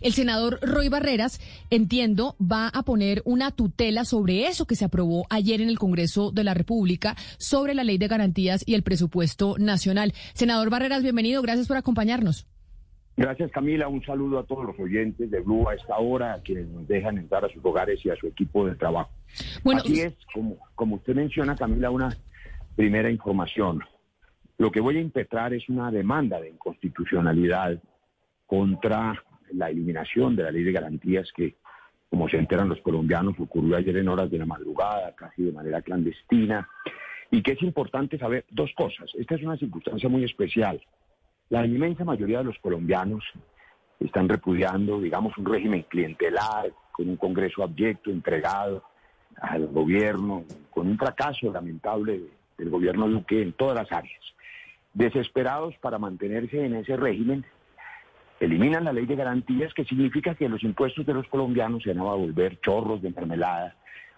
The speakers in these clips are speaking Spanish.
El senador Roy Barreras, entiendo, va a poner una tutela sobre eso que se aprobó ayer en el Congreso de la República sobre la ley de garantías y el presupuesto nacional. Senador Barreras, bienvenido. Gracias por acompañarnos. Gracias Camila, un saludo a todos los oyentes de Blue a esta hora, a quienes nos dejan entrar a sus hogares y a su equipo de trabajo. Bueno, Así es, como, como usted menciona Camila, una primera información. Lo que voy a impetrar es una demanda de inconstitucionalidad contra la eliminación de la ley de garantías que, como se enteran los colombianos, ocurrió ayer en horas de la madrugada, casi de manera clandestina, y que es importante saber dos cosas. Esta es una circunstancia muy especial. La inmensa mayoría de los colombianos están repudiando, digamos, un régimen clientelar, con un Congreso abyecto, entregado al gobierno, con un fracaso lamentable del gobierno Duque en todas las áreas. Desesperados para mantenerse en ese régimen, eliminan la ley de garantías, que significa que los impuestos de los colombianos se van a volver chorros de mermelada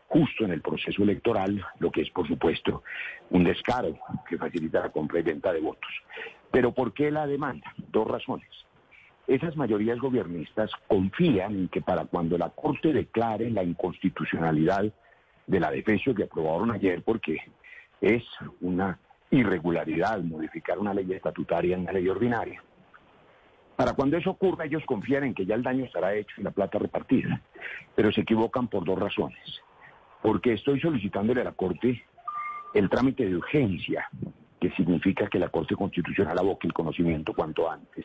justo en el proceso electoral, lo que es, por supuesto, un descaro que facilita la compra y venta de votos. Pero ¿por qué la demanda? Dos razones. Esas mayorías gobiernistas confían en que para cuando la Corte declare la inconstitucionalidad de la defensa que aprobaron ayer, porque es una irregularidad modificar una ley estatutaria en una ley ordinaria. Para cuando eso ocurra, ellos confían en que ya el daño estará hecho y la plata repartida, pero se equivocan por dos razones. Porque estoy solicitándole a la Corte el trámite de urgencia que significa que la Corte Constitucional aboque el conocimiento cuanto antes.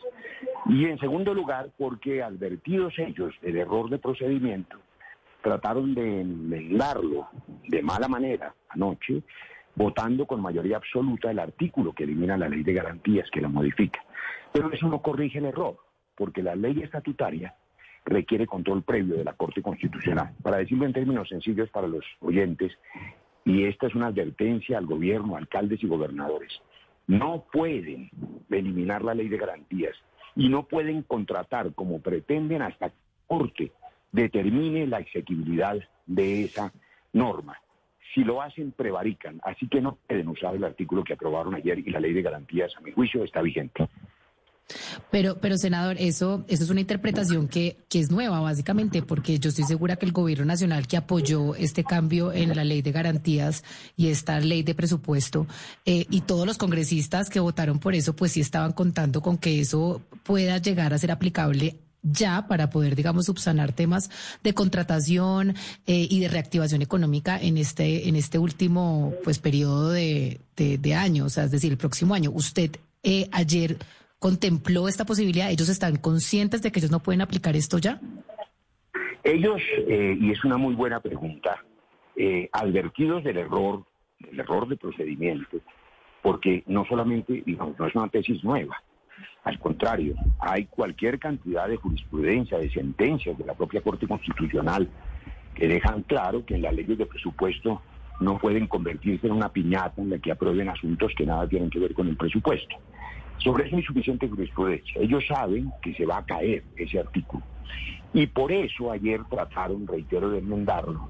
Y en segundo lugar, porque advertidos ellos del error de procedimiento, trataron de enmendarlo de mala manera anoche, votando con mayoría absoluta el artículo que elimina la ley de garantías, que la modifica. Pero eso no corrige el error, porque la ley estatutaria requiere control previo de la Corte Constitucional. Para decirlo en términos sencillos para los oyentes, y esta es una advertencia al gobierno, alcaldes y gobernadores. No pueden eliminar la ley de garantías y no pueden contratar como pretenden hasta que la Corte determine la exequibilidad de esa norma. Si lo hacen, prevarican. Así que no pueden usar el artículo que aprobaron ayer y la ley de garantías, a mi juicio, está vigente. Pero, pero senador, eso, eso es una interpretación que, que es nueva, básicamente, porque yo estoy segura que el gobierno nacional que apoyó este cambio en la ley de garantías y esta ley de presupuesto, eh, y todos los congresistas que votaron por eso, pues sí estaban contando con que eso pueda llegar a ser aplicable ya para poder, digamos, subsanar temas de contratación eh, y de reactivación económica en este, en este último, pues, periodo de, de, año, o sea, es decir, el próximo año. Usted eh, ayer contempló esta posibilidad? ¿Ellos están conscientes de que ellos no pueden aplicar esto ya? Ellos, eh, y es una muy buena pregunta, eh, advertidos del error, del error de procedimiento, porque no solamente, digamos, no es una tesis nueva, al contrario, hay cualquier cantidad de jurisprudencia, de sentencias de la propia Corte Constitucional que dejan claro que en las leyes de presupuesto no pueden convertirse en una piñata en la que aprueben asuntos que nada tienen que ver con el presupuesto. Sobre eso hay suficiente jurisprudencia. Ellos saben que se va a caer ese artículo. Y por eso ayer trataron, reitero, de enmendarlo,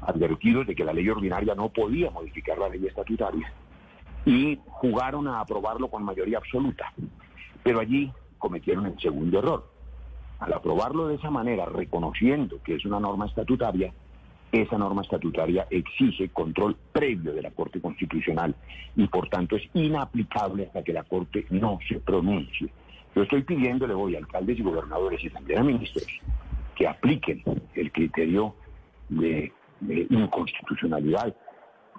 advertidos de que la ley ordinaria no podía modificar la ley estatutaria. Y jugaron a aprobarlo con mayoría absoluta. Pero allí cometieron el segundo error. Al aprobarlo de esa manera, reconociendo que es una norma estatutaria, esa norma estatutaria exige control previo de la Corte Constitucional y por tanto es inaplicable hasta que la Corte no se pronuncie. Yo estoy pidiéndole hoy a alcaldes y gobernadores y también a ministros que apliquen el criterio de, inconstitucionalidad,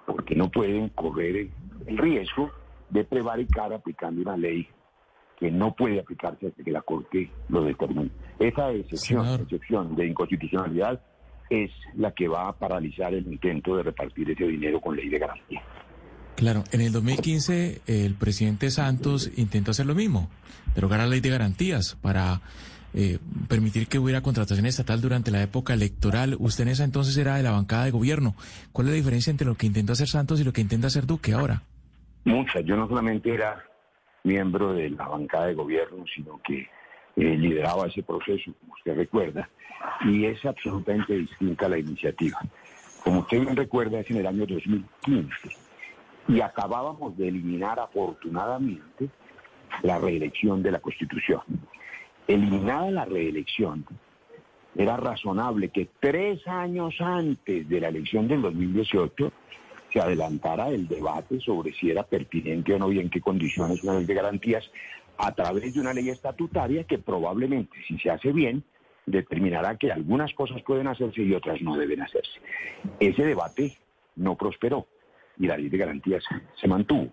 porque no pueden correr el riesgo de prevaricar aplicando una ley que no puede aplicarse hasta que la Corte lo determine. Esa excepción, excepción de inconstitucionalidad es la que va a paralizar el intento de repartir ese dinero con ley de garantía. Claro, en el 2015 el presidente Santos intentó hacer lo mismo, derogar la ley de garantías para eh, permitir que hubiera contratación estatal durante la época electoral. Usted en esa entonces era de la bancada de gobierno. ¿Cuál es la diferencia entre lo que intenta hacer Santos y lo que intenta hacer Duque ahora? Muchas. Yo no solamente era miembro de la bancada de gobierno, sino que eh, lideraba ese proceso, como usted recuerda, y es absolutamente distinta la iniciativa. Como usted bien recuerda, es en el año 2015 y acabábamos de eliminar afortunadamente la reelección de la Constitución. eliminada la reelección, era razonable que tres años antes de la elección del 2018 se adelantara el debate sobre si era pertinente o no y en qué condiciones una ley de garantías a través de una ley estatutaria que probablemente, si se hace bien, determinará que algunas cosas pueden hacerse y otras no deben hacerse. Ese debate no prosperó y la ley de garantías se mantuvo.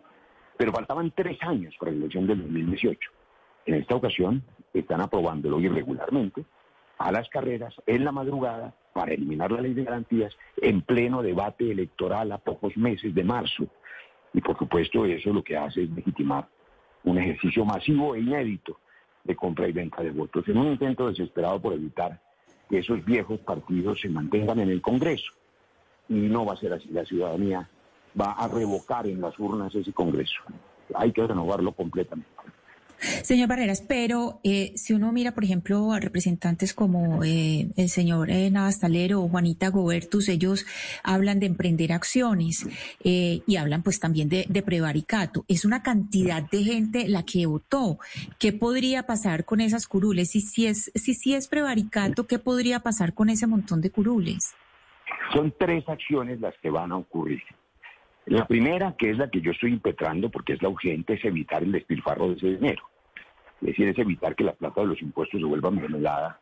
Pero faltaban tres años para la elección del 2018. En esta ocasión están aprobándolo irregularmente a las carreras en la madrugada para eliminar la ley de garantías en pleno debate electoral a pocos meses de marzo. Y por supuesto eso lo que hace es legitimar un ejercicio masivo e inédito de compra y venta de votos, en un intento desesperado por evitar que esos viejos partidos se mantengan en el Congreso. Y no va a ser así, la ciudadanía va a revocar en las urnas ese Congreso. Hay que renovarlo completamente. Señor Barreras, pero eh, si uno mira, por ejemplo, a representantes como eh, el señor eh, Navastalero o Juanita Gobertus, ellos hablan de emprender acciones y hablan pues también de, de, prevaricato. Es una cantidad de gente la que votó. ¿Qué podría pasar con esas curules? Y si es, si, si es prevaricato, ¿qué podría pasar con ese montón de curules? Son tres acciones las que van a ocurrir. La primera, que es la que yo estoy impetrando porque es la urgente, es evitar el despilfarro de ese dinero. Es decir, es evitar que la plata de los impuestos se vuelva mermelada,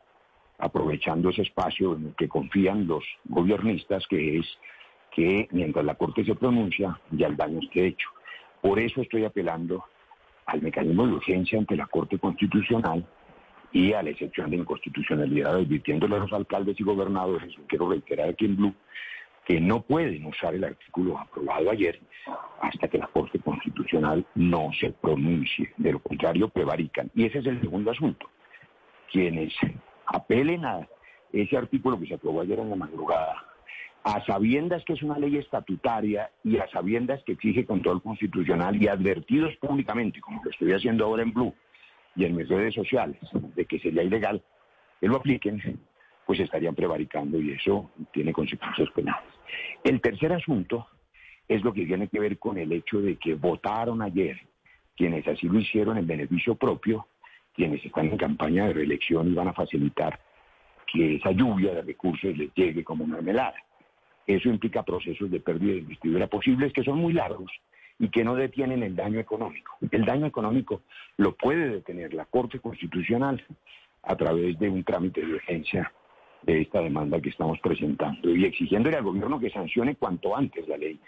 aprovechando ese espacio en el que confían los gobiernistas, que es que mientras la Corte se pronuncia, ya el daño esté hecho. Por eso estoy apelando al mecanismo de urgencia ante la Corte Constitucional y a la excepción de inconstitucionalidad, advirtiéndole a los alcaldes y gobernadores, quiero reiterar aquí en Blue, que no pueden usar el artículo aprobado ayer hasta que la Corte Constitucional no se pronuncie. De lo contrario, prevarican. Y ese es el segundo asunto. Quienes apelen a ese artículo que se aprobó ayer en la madrugada, a sabiendas que es una ley estatutaria y a sabiendas que exige control constitucional y advertidos públicamente, como lo estoy haciendo ahora en Blue y en mis redes sociales, de que sería ilegal, que lo apliquen, pues estarían prevaricando y eso tiene consecuencias penales. El tercer asunto es lo que tiene que ver con el hecho de que votaron ayer quienes así lo hicieron en beneficio propio, quienes están en campaña de reelección y van a facilitar que esa lluvia de recursos les llegue como mermelada. Eso implica procesos de pérdida de investidura posibles que son muy largos y que no detienen el daño económico. El daño económico lo puede detener la Corte Constitucional a través de un trámite de urgencia de esta demanda que estamos presentando y exigiéndole al gobierno que sancione cuanto antes la ley,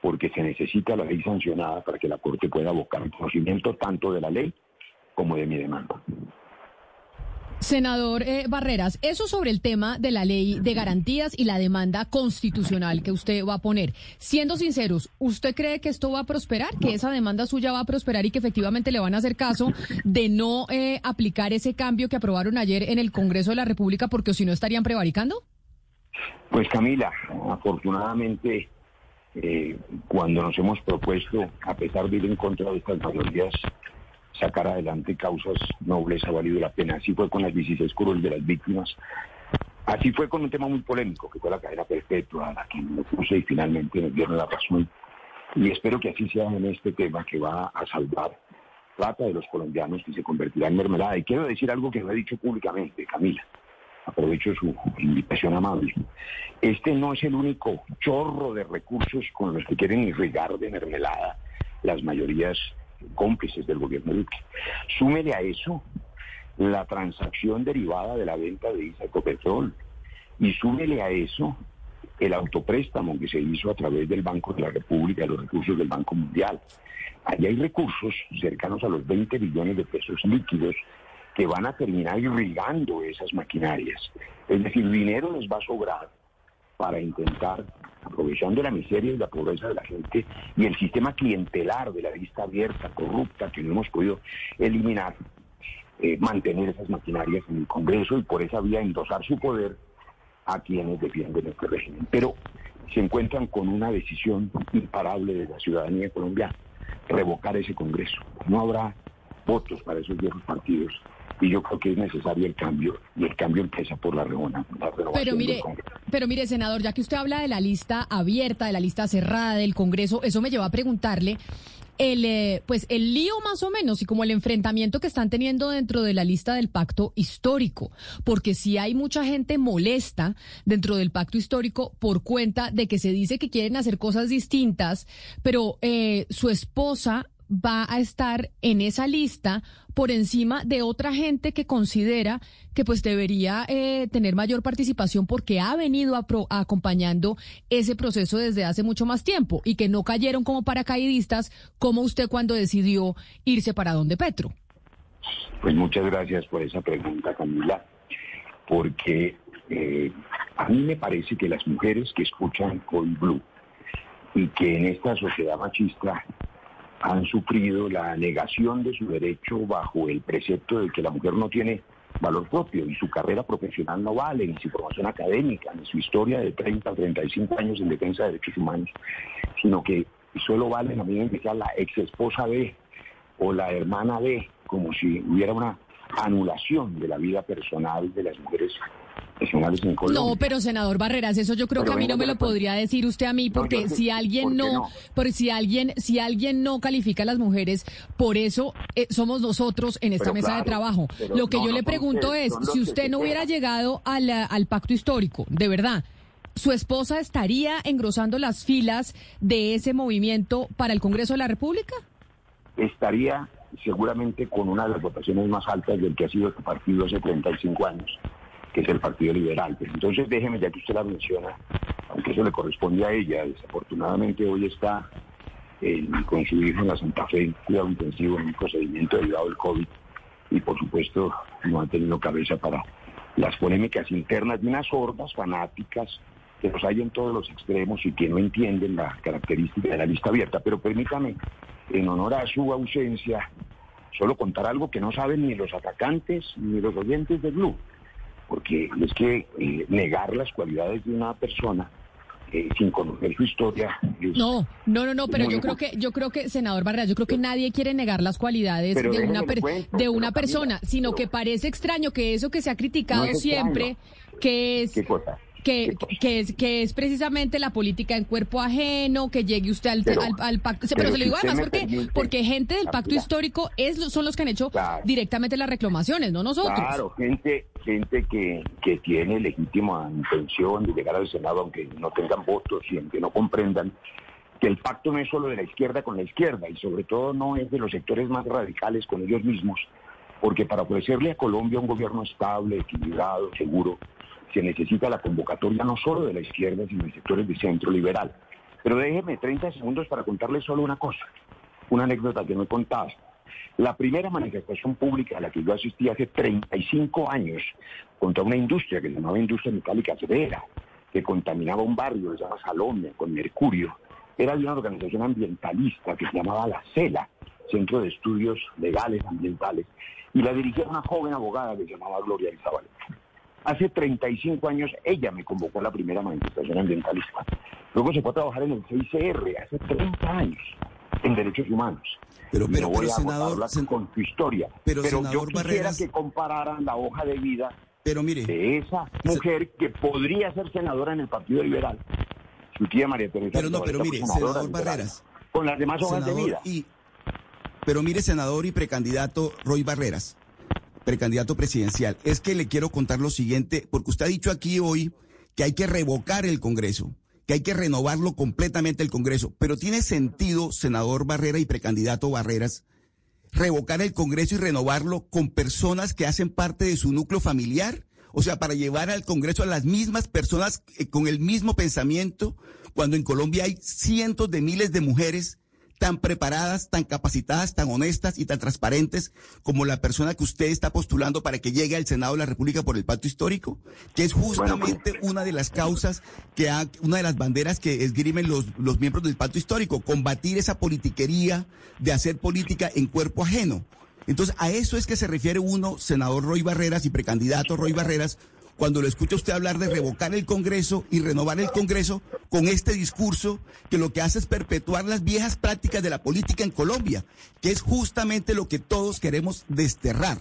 porque se necesita la ley sancionada para que la Corte pueda abocar el conocimiento tanto de la ley como de mi demanda. Senador eh, Barreras, eso sobre el tema de la ley de garantías y la demanda constitucional que usted va a poner. Siendo sinceros, ¿usted cree que esto va a prosperar, que esa demanda suya va a prosperar y que efectivamente le van a hacer caso de no eh, aplicar ese cambio que aprobaron ayer en el Congreso de la República porque si no estarían prevaricando? Pues Camila, afortunadamente eh, cuando nos hemos propuesto, a pesar de ir en contra de estas mayorías, sacar adelante causas nobles ha valido la pena. Así fue con las 16 curules de las víctimas. Así fue con un tema muy polémico, que fue la cadena perpetua, la que me puse y finalmente nos dieron la razón. Y espero que así sea en este tema que va a salvar plata de los colombianos que se convertirá en mermelada. Y quiero decir algo que no he dicho públicamente, Camila. Aprovecho su invitación amable. Este no es el único chorro de recursos con los que quieren irrigar de mermelada las mayorías cómplices del gobierno Duque. Súmele a eso la transacción derivada de la venta de Isa Ecopetrol y súmele a eso el autopréstamo que se hizo a través del Banco de la República, los recursos del Banco Mundial. Allí hay recursos cercanos a los 20 billones de pesos líquidos que van a terminar irrigando esas maquinarias. Es decir, dinero les va a sobrar para intentar aprovechando la miseria y la pobreza de la gente y el sistema clientelar de la lista abierta, corrupta, que no hemos podido eliminar, eh, mantener esas maquinarias en el Congreso y por esa vía endosar su poder a quienes defienden este régimen. Pero se encuentran con una decisión imparable de la ciudadanía colombiana, revocar ese Congreso. No habrá votos para esos viejos partidos y yo creo que es necesario el cambio y el cambio empieza por la, renovación pero mire, Pero mire, senador, ya que usted habla de la lista abierta, de la lista cerrada del Congreso, eso me lleva a preguntarle el, eh, pues el lío más o menos y como el enfrentamiento que están teniendo dentro de la lista del pacto histórico, porque si hay mucha gente molesta dentro del pacto histórico por cuenta de que se dice que quieren hacer cosas distintas, pero eh, su esposa va a estar en esa lista por encima de otra gente que considera que pues debería eh, tener mayor participación porque ha venido acompañando ese proceso desde hace mucho más tiempo y que no cayeron como paracaidistas como usted cuando decidió irse para donde Petro. Pues muchas gracias por esa pregunta, Camila, porque eh, a mí me parece que las mujeres que escuchan con Blue y que en esta sociedad machista han sufrido la negación de su derecho bajo el precepto de que la mujer no tiene valor propio y su carrera profesional no vale, ni su formación académica, ni su historia de 30 o 35 años en defensa de derechos humanos, sino que solo vale la medida en que la ex esposa de o la hermana de, como si hubiera una anulación de la vida personal de las mujeres no, pero senador Barreras, eso yo creo que a mí no me lo podría decir usted a mí, porque si alguien no, porque si alguien, si alguien no califica a las mujeres, por eso eh, somos nosotros en esta mesa de trabajo. Lo que yo le pregunto es, si usted no hubiera llegado al, al pacto histórico, de verdad, ¿su esposa estaría engrosando las filas de ese movimiento para el Congreso de la República? Estaría seguramente con una de las votaciones más altas del que ha sido este partido hace 35 años que es el Partido Liberal. Pues entonces déjeme, ya que usted la menciona, aunque eso le corresponde a ella, desafortunadamente hoy está con su hijo en la Santa Fe en cuidado intensivo en un procedimiento derivado del COVID y por supuesto no ha tenido cabeza para las polémicas internas de unas hordas fanáticas que los hay en todos los extremos y que no entienden la característica de la lista abierta. Pero permítame, en honor a su ausencia, solo contar algo que no saben ni los atacantes ni los oyentes de Blue porque es que eh, negar las cualidades de una persona eh, sin conocer su historia. no, no, no, no, pero yo creo que, yo creo que, senador Barrera, yo creo que nadie quiere negar las cualidades de una, de una persona, sino que parece extraño que eso que se ha criticado siempre, que es... Que, que, es, que es precisamente la política en cuerpo ajeno, que llegue usted al, al, pacto. Pero, se lo digo además porque, porque gente del pacto histórico es, son los que han hecho directamente las reclamaciones, no nosotros. Claro, gente, gente que, que tiene legítima intención de llegar al Senado, aunque no tengan votos y aunque no comprendan que el pacto no es solo de la izquierda con la izquierda y sobre todo no es de los sectores más radicales con ellos mismos, porque para ofrecerle a Colombia un gobierno estable, equilibrado, seguro, se necesita la convocatoria no solo de la izquierda, sino de sectores de centro liberal. Pero déjeme 30 segundos para contarles solo una cosa, una anécdota que no he contado. La primera manifestación pública a la que yo asistí hace 35 años contra una industria que se llamaba Industria Metálica Severa, que contaminaba un barrio, se llama Salomia, con mercurio, era de una organización ambientalista que se llamaba La CELA, Centro de Estudios Legales Ambientales, y la dirigía una joven abogada que se llamaba Gloria Isabel. Hace 35 años ella me convocó a la primera manifestación ambientalista. Luego se fue a trabajar en el CICR hace 30 años en derechos humanos. Pero, pero, voy a senador, con su historia. Pero, yo quisiera que compararan la hoja de vida de esa mujer que podría ser senadora en el Partido Liberal, su tía María Teresa. Pero no, pero mire, senador Barreras. Con las demás hojas de vida. Y, pero mire, senador y precandidato Roy Barreras precandidato presidencial, es que le quiero contar lo siguiente, porque usted ha dicho aquí hoy que hay que revocar el Congreso, que hay que renovarlo completamente el Congreso, pero tiene sentido, senador Barrera y precandidato Barreras, revocar el Congreso y renovarlo con personas que hacen parte de su núcleo familiar, o sea, para llevar al Congreso a las mismas personas eh, con el mismo pensamiento, cuando en Colombia hay cientos de miles de mujeres tan preparadas, tan capacitadas, tan honestas y tan transparentes como la persona que usted está postulando para que llegue al Senado de la República por el pacto histórico, que es justamente una de las causas que ha, una de las banderas que esgrimen los, los miembros del pacto histórico, combatir esa politiquería de hacer política en cuerpo ajeno. Entonces, a eso es que se refiere uno, senador Roy Barreras y precandidato Roy Barreras, cuando lo escucha usted hablar de revocar el Congreso y renovar el Congreso con este discurso que lo que hace es perpetuar las viejas prácticas de la política en Colombia, que es justamente lo que todos queremos desterrar.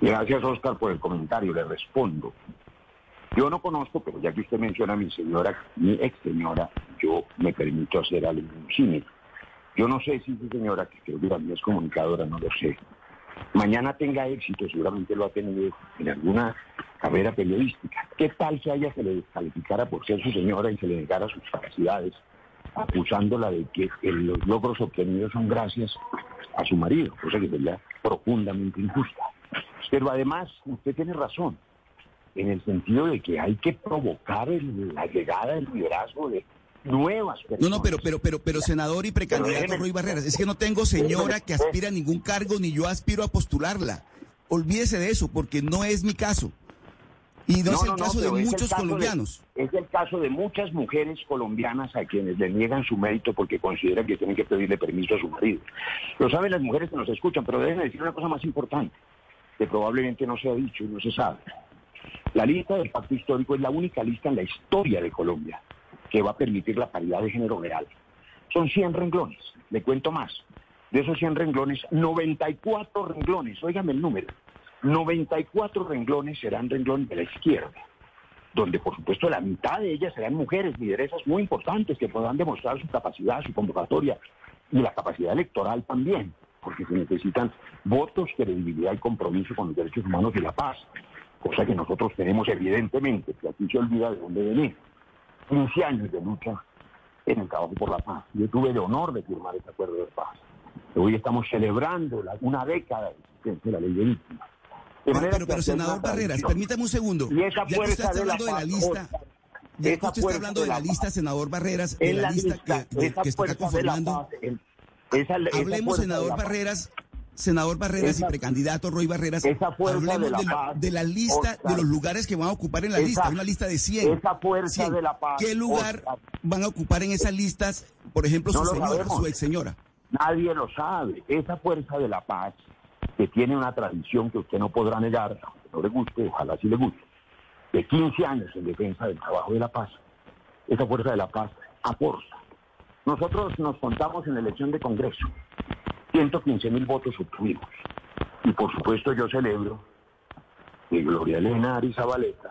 Gracias, Oscar, por el comentario. Le respondo. Yo no conozco, pero ya que usted menciona a mi señora, mi ex señora, yo me permito hacer algo similar. Yo no sé si esa señora, que creo que también es comunicadora, no lo sé, mañana tenga éxito, seguramente lo ha tenido en alguna carrera periodística. ¿Qué tal si a ella se le descalificara por ser su señora y se le negara sus capacidades, acusándola de que los logros obtenidos son gracias a su marido, cosa que sería profundamente injusta? Pero además, usted tiene razón, en el sentido de que hay que provocar la llegada del liderazgo de nuevas personas. No, no, pero, pero, pero, pero senador y precandidato Roy Barreras, es que no tengo señora que aspira a ningún cargo ni yo aspiro a postularla. Olvídese de eso, porque no es mi caso. Y no, es el caso de muchos colombianos. es el caso de muchas mujeres colombianas a quienes le niegan su mérito porque consideran que tienen que pedirle permiso a su marido. Lo saben las mujeres que nos escuchan, pero deben decir una cosa más importante, que probablemente no se ha dicho y no se sabe. La lista del pacto histórico es la única lista en la historia de Colombia que va a permitir la paridad de género real. Son 100 renglones, le cuento más. De esos 100 renglones, 94 renglones, óigame el número, 94 renglones serán renglones de la izquierda, donde por supuesto la mitad de ellas serán mujeres lideresas muy importantes que podrán demostrar su capacidad, su convocatoria y la capacidad electoral también, porque se necesitan votos, credibilidad y compromiso con los derechos humanos y la paz, cosa que nosotros tenemos evidentemente, que aquí se olvida de dónde venimos. 15 años de lucha en el trabajo por la paz. Yo tuve el honor de firmar este acuerdo de paz. Hoy estamos celebrando una década de la ley de víctimas. pero, pero, senador Barreras, permítame un segundo. Y esa ya usted está hablando de la, lista, ya usted está hablando de la, lista, senador Barreras, de la, lista, que, que está conformando. Hablemos, senador Barreras, senador Barreras y precandidato Roy Barreras, hablemos de la, lista de los lugares que van a ocupar en la lista, una lista de 100. Esa fuerza de la paz. ¿Qué lugar van a ocupar en esas listas, por ejemplo, su señora, su ex señora? Nadie lo sabe. Esa fuerza de la paz, que tiene una tradición que usted no podrá negar, aunque no le guste, ojalá sí le guste, de 15 años en defensa del trabajo de la paz, esa fuerza de la paz aporta. Nosotros nos contamos en la elección de Congreso. 115 mil votos obtuvimos. Y por supuesto yo celebro que Gloria Elena Arizabaleta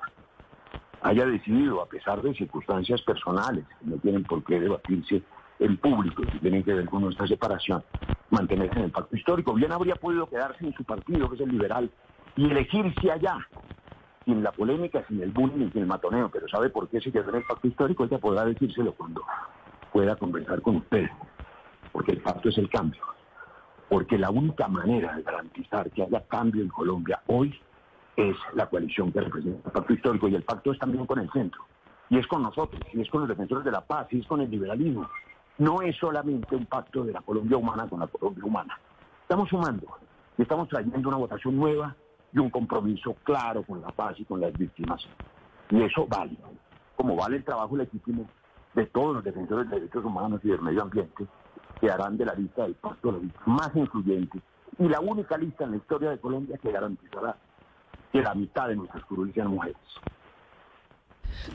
haya decidido, a pesar de circunstancias personales, que no tienen por qué debatirse en público, que tienen que ver con nuestra separación, mantenerse en el pacto histórico. Bien habría podido quedarse en su partido, que es el liberal, y elegirse allá, sin la polémica, sin el bullying, sin el matoneo, pero ¿sabe por qué se quedó en el pacto histórico? Ella podrá decírselo cuando pueda conversar con usted, porque el pacto es el cambio porque la única manera de garantizar que haya cambio en Colombia hoy es la coalición que representa el pacto histórico y el pacto es también con el centro, y es con nosotros, y es con los defensores de la paz, y es con el liberalismo. No es solamente un pacto de la Colombia humana con la Colombia humana. Estamos sumando y estamos trayendo una votación nueva y un compromiso claro con la paz y con las víctimas. Y eso vale, como vale el trabajo legítimo de todos los defensores de derechos humanos y del medio ambiente, que harán de la lista la lista más influyente y la única lista en la historia de Colombia que garantizará que la mitad de nuestras curules sean mujeres.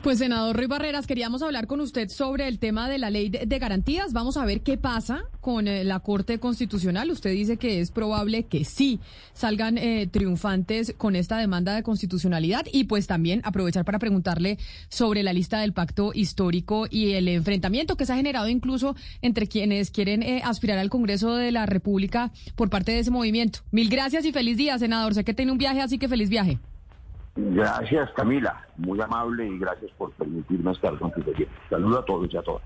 Pues senador Ruiz Barreras, queríamos hablar con usted sobre el tema de la ley de, garantías. Vamos a ver qué pasa con eh, la Corte Constitucional. Usted dice que es probable que sí salgan eh, triunfantes con esta demanda de constitucionalidad y pues también aprovechar para preguntarle sobre la lista del pacto histórico y el enfrentamiento que se ha generado incluso entre quienes quieren eh, aspirar al Congreso de la República por parte de ese movimiento. Mil gracias y feliz día, senador. Sé que tiene un viaje, así que feliz viaje. Gracias, Camila. Muy amable y gracias por permitirme estar con Saludos a todos y a todas.